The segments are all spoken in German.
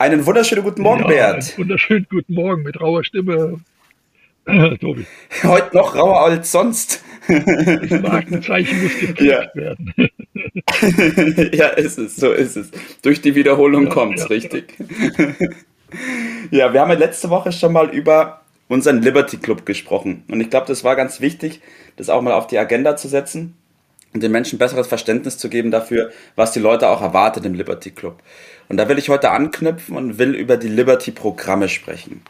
Einen wunderschönen guten Morgen, ja, Bert. Einen wunderschönen guten Morgen mit rauer Stimme. Tobi. Heute noch rauer als sonst. Das Markenzeichen muss geprägt ja. werden. ja, ist es, so ist es. Durch die Wiederholung ja, kommt es, ja, richtig. Ja. wir haben ja letzte Woche schon mal über unseren Liberty Club gesprochen. Und ich glaube, das war ganz wichtig, das auch mal auf die Agenda zu setzen und den Menschen besseres Verständnis zu geben dafür, was die Leute auch erwartet im Liberty Club. Und da will ich heute anknüpfen und will über die Liberty-Programme sprechen.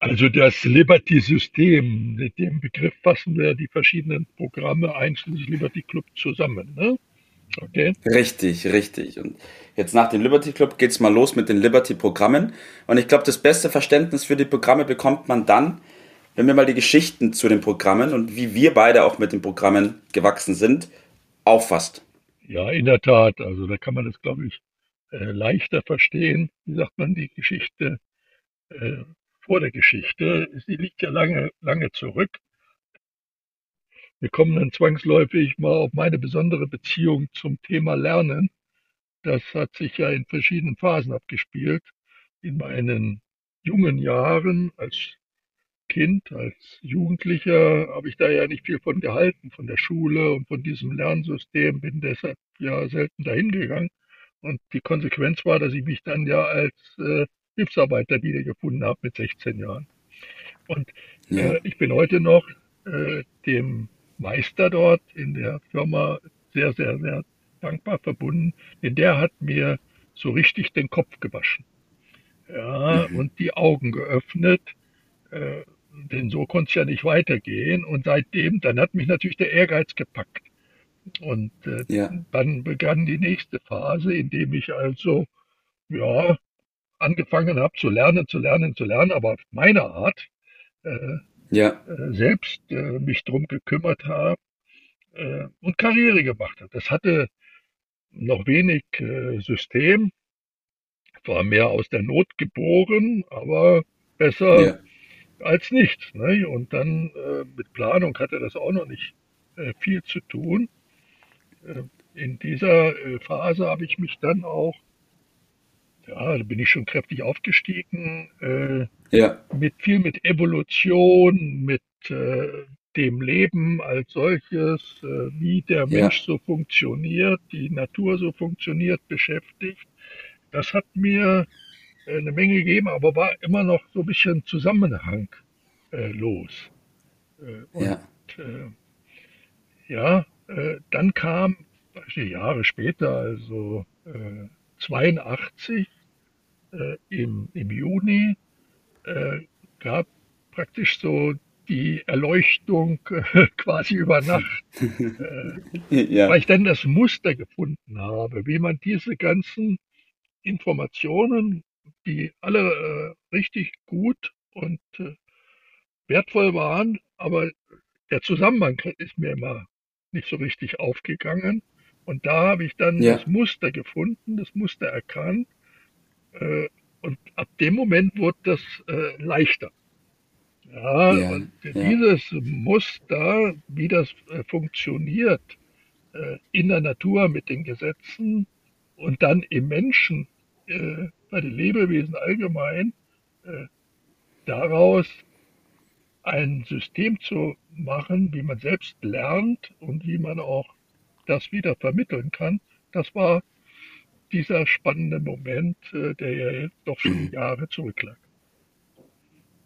Also das Liberty-System, mit dem Begriff fassen wir die verschiedenen Programme einschließlich Liberty Club zusammen. Ne? Okay. Richtig, richtig. Und jetzt nach dem Liberty Club geht es mal los mit den Liberty-Programmen. Und ich glaube, das beste Verständnis für die Programme bekommt man dann, wenn wir mal die Geschichten zu den Programmen und wie wir beide auch mit den Programmen gewachsen sind, auffasst. Ja, in der Tat. Also da kann man das, glaube ich, äh, leichter verstehen. Wie sagt man, die Geschichte äh, vor der Geschichte. Sie liegt ja lange, lange zurück. Wir kommen dann zwangsläufig mal auf meine besondere Beziehung zum Thema Lernen. Das hat sich ja in verschiedenen Phasen abgespielt. In meinen jungen Jahren als Kind, als Jugendlicher habe ich da ja nicht viel von gehalten, von der Schule und von diesem Lernsystem, bin deshalb ja selten dahin gegangen. Und die Konsequenz war, dass ich mich dann ja als äh, Hilfsarbeiter wiedergefunden habe mit 16 Jahren. Und ja. äh, ich bin heute noch äh, dem Meister dort in der Firma sehr, sehr, sehr dankbar verbunden, denn der hat mir so richtig den Kopf gewaschen. Ja, mhm. und die Augen geöffnet, äh, denn so konnte es ja nicht weitergehen. Und seitdem, dann hat mich natürlich der Ehrgeiz gepackt. Und äh, ja. dann begann die nächste Phase, in dem ich also, ja, angefangen habe zu lernen, zu lernen, zu lernen, aber auf meine Art, äh, ja. äh, selbst äh, mich drum gekümmert habe äh, und Karriere gemacht habe. Das hatte noch wenig äh, System, war mehr aus der Not geboren, aber besser ja als nichts. Ne? Und dann mit Planung hatte das auch noch nicht viel zu tun. Äh, in dieser äh, Phase habe ich mich dann auch, ja, da bin ich schon kräftig aufgestiegen, äh, ja. mit viel mit Evolution, mit äh, dem Leben als solches, wie der Mensch ja. so funktioniert, die Natur so funktioniert, beschäftigt. Das hat mir äh, eine Menge gegeben, aber war immer noch so ein bisschen zusammenhanglos. Äh, und ja, äh, ja äh, dann kam, Jahre später, also 82, äh, im, im Juni, gab praktisch so die Erleuchtung äh, quasi über Nacht, äh, ja. weil ich dann das Muster gefunden habe, wie man diese ganzen Informationen die alle äh, richtig gut und äh, wertvoll waren, aber der Zusammenhang ist mir immer nicht so richtig aufgegangen. Und da habe ich dann ja. das Muster gefunden, das Muster erkannt. Äh, und ab dem Moment wurde das äh, leichter. Ja, ja, und ja. dieses Muster, wie das äh, funktioniert äh, in der Natur mit den Gesetzen und dann im Menschen, äh, bei den Lebewesen allgemein, äh, daraus ein System zu machen, wie man selbst lernt und wie man auch das wieder vermitteln kann, das war dieser spannende Moment, äh, der ja jetzt doch schon Jahre zurücklag.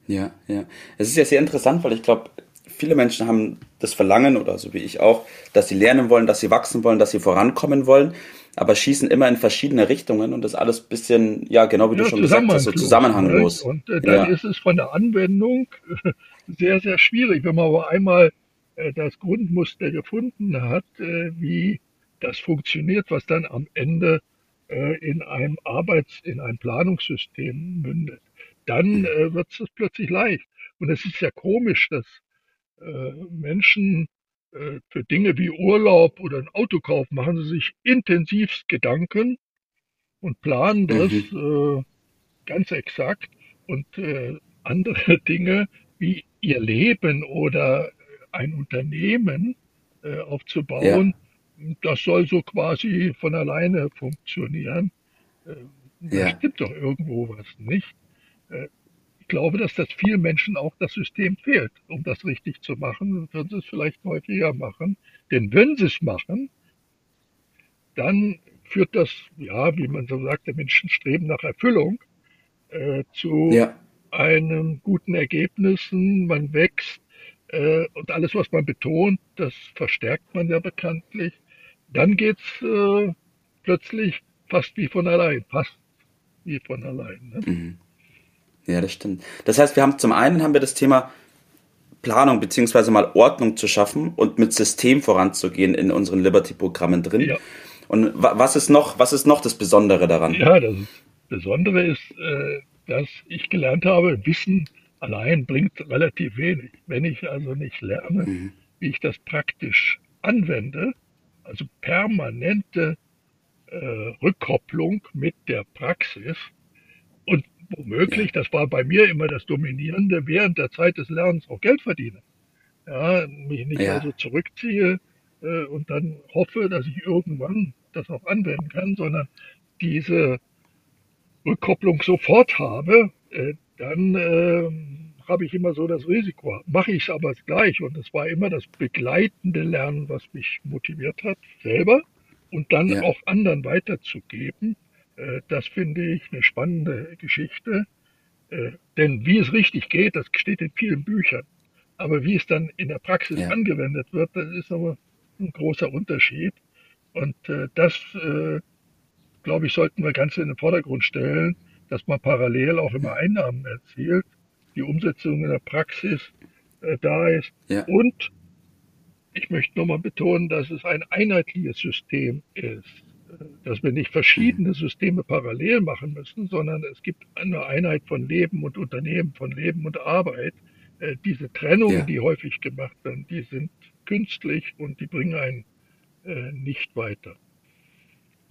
Ja, ja. Es ist ja sehr interessant, weil ich glaube, viele Menschen haben das Verlangen oder so wie ich auch, dass sie lernen wollen, dass sie wachsen wollen, dass sie vorankommen wollen aber schießen immer in verschiedene Richtungen und das alles bisschen, ja, genau wie ja, du schon gesagt hast, so zusammenhanglos. Und äh, dann ja. ist es von der Anwendung sehr, sehr schwierig, wenn man aber einmal äh, das Grundmuster gefunden hat, äh, wie das funktioniert, was dann am Ende äh, in einem Arbeits-, in einem Planungssystem mündet, dann äh, wird es plötzlich leicht. Und es ist ja komisch, dass äh, Menschen für Dinge wie Urlaub oder ein Autokauf machen sie sich intensivst Gedanken und planen das mhm. äh, ganz exakt. Und äh, andere Dinge wie ihr Leben oder ein Unternehmen äh, aufzubauen, ja. das soll so quasi von alleine funktionieren. Äh, ja. Da stimmt doch irgendwo was nicht. Ich glaube, dass das vielen Menschen auch das System fehlt, um das richtig zu machen. Dann würden sie es vielleicht häufiger machen. Denn wenn sie es machen, dann führt das, ja, wie man so sagt, der Menschen streben nach Erfüllung äh, zu ja. einem guten Ergebnissen. Man wächst äh, und alles, was man betont, das verstärkt man ja bekanntlich. Dann geht's äh, plötzlich fast wie von allein, fast wie von allein. Ne? Mhm. Ja, das stimmt. Das heißt, wir haben zum einen haben wir das Thema Planung beziehungsweise mal Ordnung zu schaffen und mit System voranzugehen in unseren Liberty-Programmen drin. Ja. Und was ist noch, was ist noch das Besondere daran? Ja, das Besondere ist, äh, dass ich gelernt habe, Wissen allein bringt relativ wenig. Wenn ich also nicht lerne, mhm. wie ich das praktisch anwende, also permanente äh, Rückkopplung mit der Praxis womöglich, das war bei mir immer das Dominierende, während der Zeit des Lernens auch Geld verdiene. Ja, mich nicht ja. also zurückziehe äh, und dann hoffe, dass ich irgendwann das auch anwenden kann, sondern diese Rückkopplung sofort habe, äh, dann äh, habe ich immer so das Risiko. Mache ich es aber gleich und es war immer das begleitende Lernen, was mich motiviert hat, selber und dann ja. auch anderen weiterzugeben. Äh, das finde ich eine spannende Geschichte. Äh, denn wie es richtig geht, das steht in vielen Büchern. Aber wie es dann in der Praxis ja. angewendet wird, das ist aber ein großer Unterschied. Und äh, das, glaube ich, sollten wir ganz in den Vordergrund stellen, dass man parallel auch immer Einnahmen erzielt, die Umsetzung in der Praxis da ist. Ja. Und ich möchte nochmal betonen, dass es ein einheitliches System ist dass wir nicht verschiedene Systeme parallel machen müssen, sondern es gibt eine Einheit von Leben und Unternehmen, von Leben und Arbeit. Äh, diese Trennungen, ja. die häufig gemacht werden, die sind künstlich und die bringen einen äh, nicht weiter.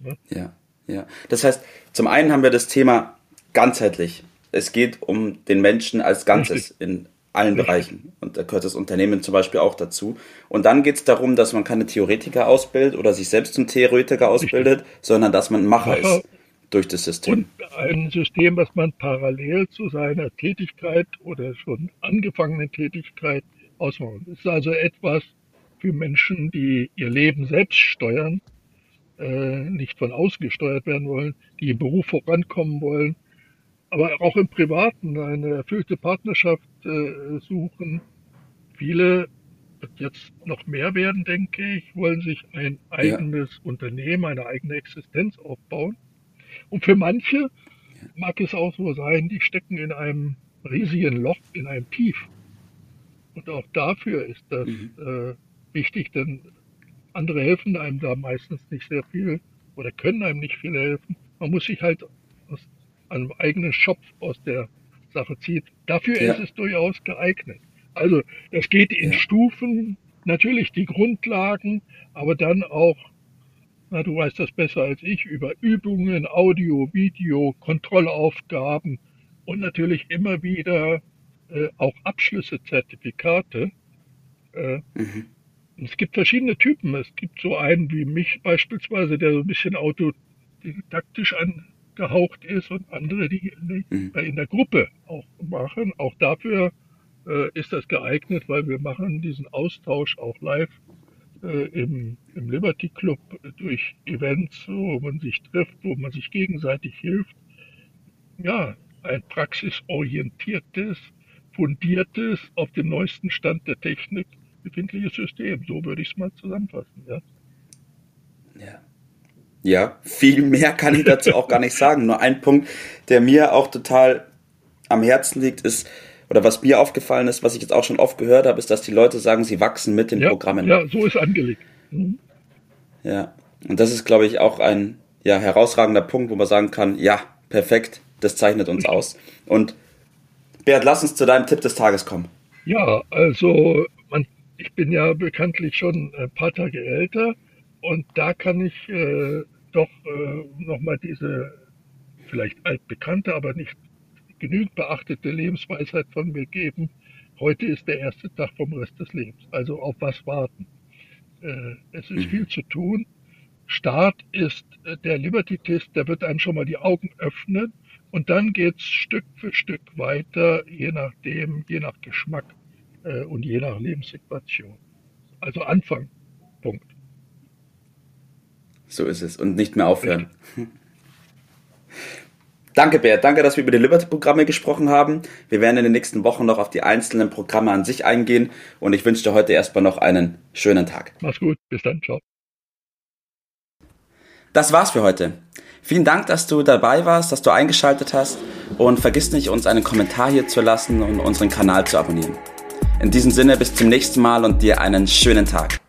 Ne? Ja, ja. Das heißt, zum einen haben wir das Thema ganzheitlich. Es geht um den Menschen als Ganzes in allen Bereichen. Und da gehört das Unternehmen zum Beispiel auch dazu. Und dann geht es darum, dass man keine Theoretiker ausbildet oder sich selbst zum Theoretiker ausbildet, sondern dass man Macher ist durch das System. Und ein System, was man parallel zu seiner Tätigkeit oder schon angefangenen Tätigkeit ausmacht. Das ist also etwas für Menschen, die ihr Leben selbst steuern, äh, nicht von außen gesteuert werden wollen, die im Beruf vorankommen wollen, aber auch im Privaten eine erfüllte Partnerschaft äh, suchen. Viele, jetzt noch mehr werden, denke ich, wollen sich ein eigenes ja. Unternehmen, eine eigene Existenz aufbauen. Und für manche mag es auch so sein, die stecken in einem riesigen Loch, in einem Tief. Und auch dafür ist das mhm. äh, wichtig, denn andere helfen einem da meistens nicht sehr viel oder können einem nicht viel helfen. Man muss sich halt aus einem eigenen Schopf aus der Sache zieht. Dafür ja. ist es durchaus geeignet. Also das geht in ja. Stufen, natürlich die Grundlagen, aber dann auch, na, du weißt das besser als ich, über Übungen, Audio, Video, Kontrollaufgaben und natürlich immer wieder äh, auch Abschlüsse, Zertifikate. Äh, mhm. Es gibt verschiedene Typen. Es gibt so einen wie mich beispielsweise, der so ein bisschen autodidaktisch an, gehaucht ist und andere, die mhm. in der Gruppe auch machen. Auch dafür äh, ist das geeignet, weil wir machen diesen Austausch auch live äh, im, im Liberty Club durch Events, wo man sich trifft, wo man sich gegenseitig hilft. Ja, ein praxisorientiertes, fundiertes, auf dem neuesten Stand der Technik befindliches System. So würde ich es mal zusammenfassen. Ja. ja. Ja, viel mehr kann ich dazu auch gar nicht sagen. Nur ein Punkt, der mir auch total am Herzen liegt, ist, oder was mir aufgefallen ist, was ich jetzt auch schon oft gehört habe, ist, dass die Leute sagen, sie wachsen mit den ja, Programmen. Ja, so ist angelegt. Mhm. Ja, und das ist, glaube ich, auch ein, ja, herausragender Punkt, wo man sagen kann, ja, perfekt, das zeichnet uns aus. Und Bert, lass uns zu deinem Tipp des Tages kommen. Ja, also man, ich bin ja bekanntlich schon ein paar Tage älter und da kann ich äh, doch äh, nochmal diese vielleicht altbekannte, aber nicht genügend beachtete Lebensweisheit von mir geben. Heute ist der erste Tag vom Rest des Lebens. Also auf was warten? Äh, es ist mhm. viel zu tun. Start ist äh, der Liberty-Test, der wird einem schon mal die Augen öffnen und dann geht's Stück für Stück weiter, je nachdem, je nach Geschmack äh, und je nach Lebenssituation. Also Anfang, Punkt. So ist es und nicht mehr aufhören. Danke, Bert. Danke, dass wir über die Liberty-Programme gesprochen haben. Wir werden in den nächsten Wochen noch auf die einzelnen Programme an sich eingehen und ich wünsche dir heute erstmal noch einen schönen Tag. Mach's gut. Bis dann. Ciao. Das war's für heute. Vielen Dank, dass du dabei warst, dass du eingeschaltet hast und vergiss nicht, uns einen Kommentar hier zu lassen und unseren Kanal zu abonnieren. In diesem Sinne, bis zum nächsten Mal und dir einen schönen Tag.